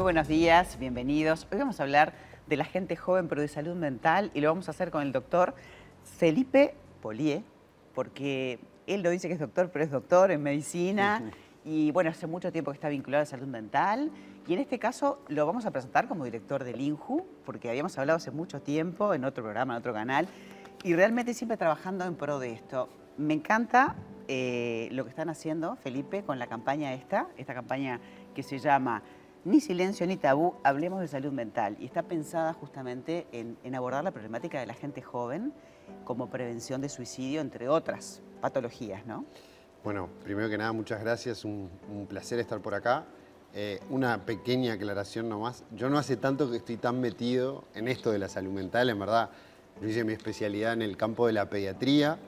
Muy buenos días, bienvenidos. Hoy vamos a hablar de la gente joven pero de salud mental y lo vamos a hacer con el doctor Felipe Polié, porque él lo dice que es doctor, pero es doctor en medicina y bueno, hace mucho tiempo que está vinculado a salud mental y en este caso lo vamos a presentar como director del INJU, porque habíamos hablado hace mucho tiempo en otro programa, en otro canal, y realmente siempre trabajando en pro de esto. Me encanta eh, lo que están haciendo, Felipe, con la campaña esta, esta campaña que se llama Ni silencio ni tabú, hablemos de salud mental. Y está pensada justamente en, abordar la problemática de la gente joven como prevención de suicidio, entre otras patologías, ¿no? Bueno, primero que nada, muchas gracias, un, placer estar por acá. Eh, una pequeña aclaración nomás. Yo no hace tanto que estoy tan metido en esto de la salud mental, en verdad. Yo hice mi especialidad en el campo de la pediatría,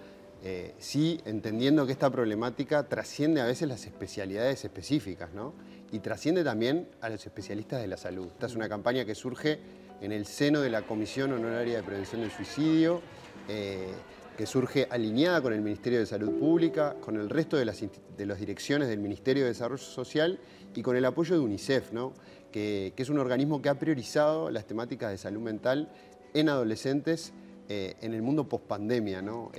eh, sí entendiendo que esta problemática trasciende a veces las especialidades específicas, ¿no? Y trasciende también a los especialistas de la salud. Esta es una campaña que surge en el seno de la Comisión Honoraria de Prevención del Suicidio, eh, que surge alineada con el Ministerio de Salud Pública, con el resto de las, direcciones del Ministerio de Desarrollo Social y con el apoyo de UNICEF, ¿no? que, es un organismo que ha priorizado las temáticas de salud mental en adolescentes eh, en el mundo post-pandemia. ¿no?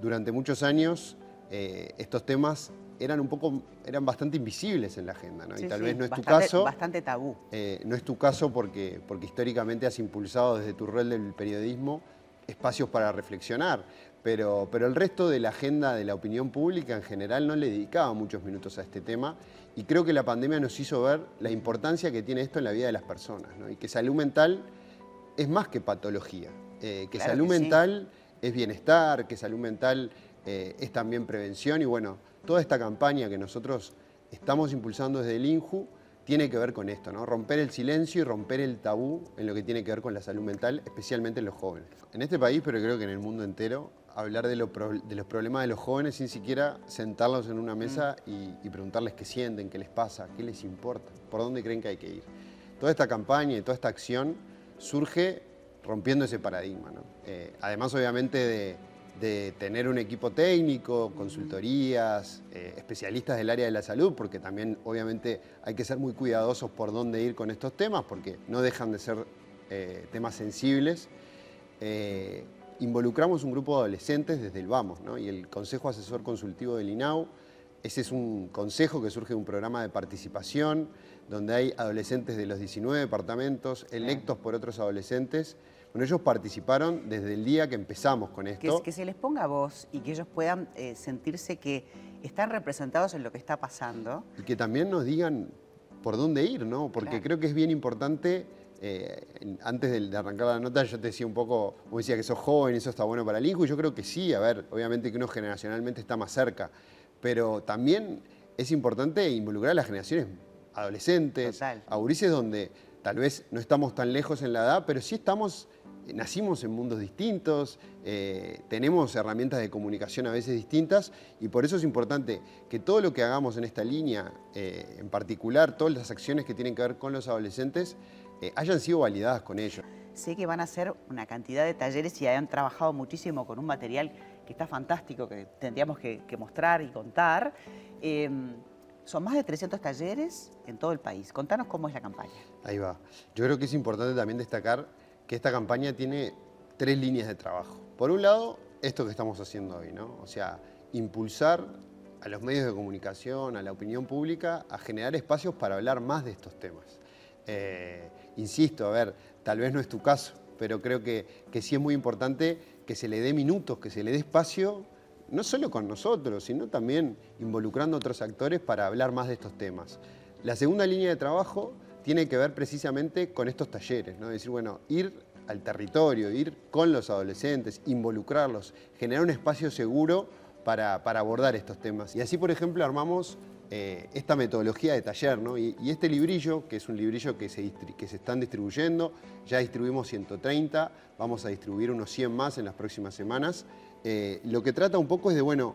Durante muchos años eh, estos temas eran un poco, eran bastante invisibles en la agenda, ¿no? y tal vez no es tu caso. Bastante tabú. Eh, no es tu caso porque, porque históricamente has impulsado desde tu rol del periodismo espacios para reflexionar, pero, pero el resto de la agenda de la opinión pública en general no le dedicaba muchos minutos a este tema y creo que la pandemia nos hizo ver la importancia que tiene esto en la vida de las personas ¿no? y que salud mental es más que patología, eh, que salud mental es bienestar, que salud mental eh, es también prevención y bueno, toda esta campaña que nosotros estamos impulsando desde el INJU tiene que ver con esto, ¿no? Romper el silencio y romper el tabú en lo que tiene que ver con la salud mental, especialmente en los jóvenes. En este país, pero creo que en el mundo entero, hablar de, los problemas de los jóvenes sin siquiera sentarlos en una mesa mm. y, y, preguntarles qué sienten, qué les pasa, qué les importa, por dónde creen que hay que ir. Toda esta campaña y toda esta acción surge rompiendo ese paradigma. Eh, además, obviamente, de, tener un equipo técnico, consultorías, eh, especialistas del área de la salud, porque también, obviamente, hay que ser muy cuidadosos por dónde ir con estos temas, porque no dejan de ser eh, temas sensibles. involucramos un grupo de adolescentes desde el Vamos, y el Consejo Asesor Consultivo del INAU. Ese es un consejo que surge de un programa de participación donde hay adolescentes de los 19 departamentos electos por otros adolescentes bueno, ellos participaron desde el día que empezamos con esto. Que, se les ponga voz y que ellos puedan eh, sentirse que están representados en lo que está pasando. Y que también nos digan por dónde ir, ¿no? Porque creo que es bien importante, eh, antes de, arrancar la nota yo te decía un poco, como decía que sos joven, eso está bueno para el hijo, y yo creo que sí, a ver, obviamente que uno generacionalmente está más cerca, pero también es importante involucrar a las generaciones adolescentes, Total. a donde tal vez no estamos tan lejos en la edad, pero sí estamos nacimos en mundos distintos, eh, tenemos herramientas de comunicación a veces distintas y por eso es importante que todo lo que hagamos en esta línea, eh, en particular todas las acciones que tienen que ver con los adolescentes, eh, hayan sido validadas con ellos. Sé que van a hacer una cantidad de talleres y han trabajado muchísimo con un material que está fantástico, que tendríamos que, mostrar y contar. Em, son más de 300 talleres en todo el país. Contanos cómo es la campaña. Ahí va. Yo creo que es importante también destacar que esta campaña tiene tres líneas de trabajo. Por un lado, esto que estamos haciendo hoy, ¿no? O sea, impulsar a los medios de comunicación, a la opinión pública, a generar espacios para hablar más de estos temas. Eh, insisto, a ver, tal vez no es tu caso, pero creo que, que sí es muy importante que se le dé minutos, que se le dé espacio, no solo con nosotros, sino también involucrando a otros actores para hablar más de estos temas. La segunda línea de trabajo tiene que ver precisamente con estos talleres, ¿no? Decir, bueno, ir al territorio, ir con los adolescentes, involucrarlos, generar un espacio seguro para, abordar estos temas. Y así, por ejemplo, armamos eh, esta metodología de taller, ¿no? Y, este librillo, que es un librillo que se, que se están distribuyendo, ya distribuimos 130, vamos a distribuir unos 100 más en las próximas semanas. Eh, lo que trata un poco es de, bueno,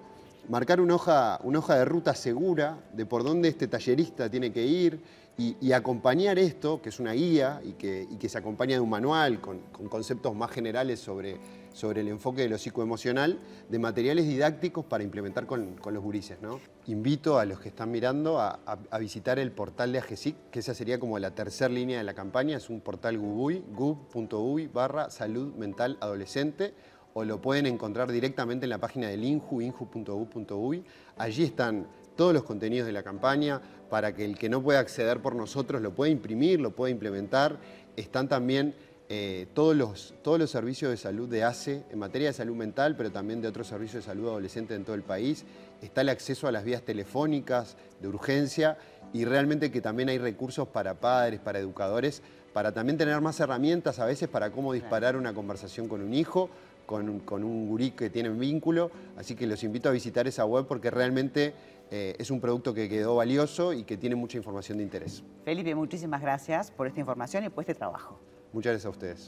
marcar una hoja, una hoja de ruta segura de por dónde este tallerista tiene que ir, Y, acompañar esto, que es una guía y que, que se acompaña de un manual con, conceptos más generales sobre, sobre el enfoque de lo psicoemocional, de materiales didácticos para implementar con, los gurises. ¿no? Invito a los que están mirando a, visitar el portal de AGESIC, que esa sería como la tercera línea de la campaña, es un portal GUBUI, gub.uy barra salud mental adolescente, o lo pueden encontrar directamente en la página del INJU, inju.u.uy. Allí están todos los contenidos de la campaña para que el que no pueda acceder por nosotros lo pueda imprimir, lo pueda implementar. Están también eh, todos, los, todos los servicios de salud de ACE en materia de salud mental, pero también de otros servicios de salud adolescente en todo el país. Está el acceso a las vías telefónicas de urgencia y realmente que también hay recursos para padres, para educadores, para también tener más herramientas a veces para cómo disparar una conversación con un hijo, con un, con un gurí que tiene vínculo. Así que los invito a visitar esa web porque realmente eh, es un producto que quedó valioso y que tiene mucha información de interés. Felipe, muchísimas gracias por esta información y por este trabajo. Muchas gracias a ustedes.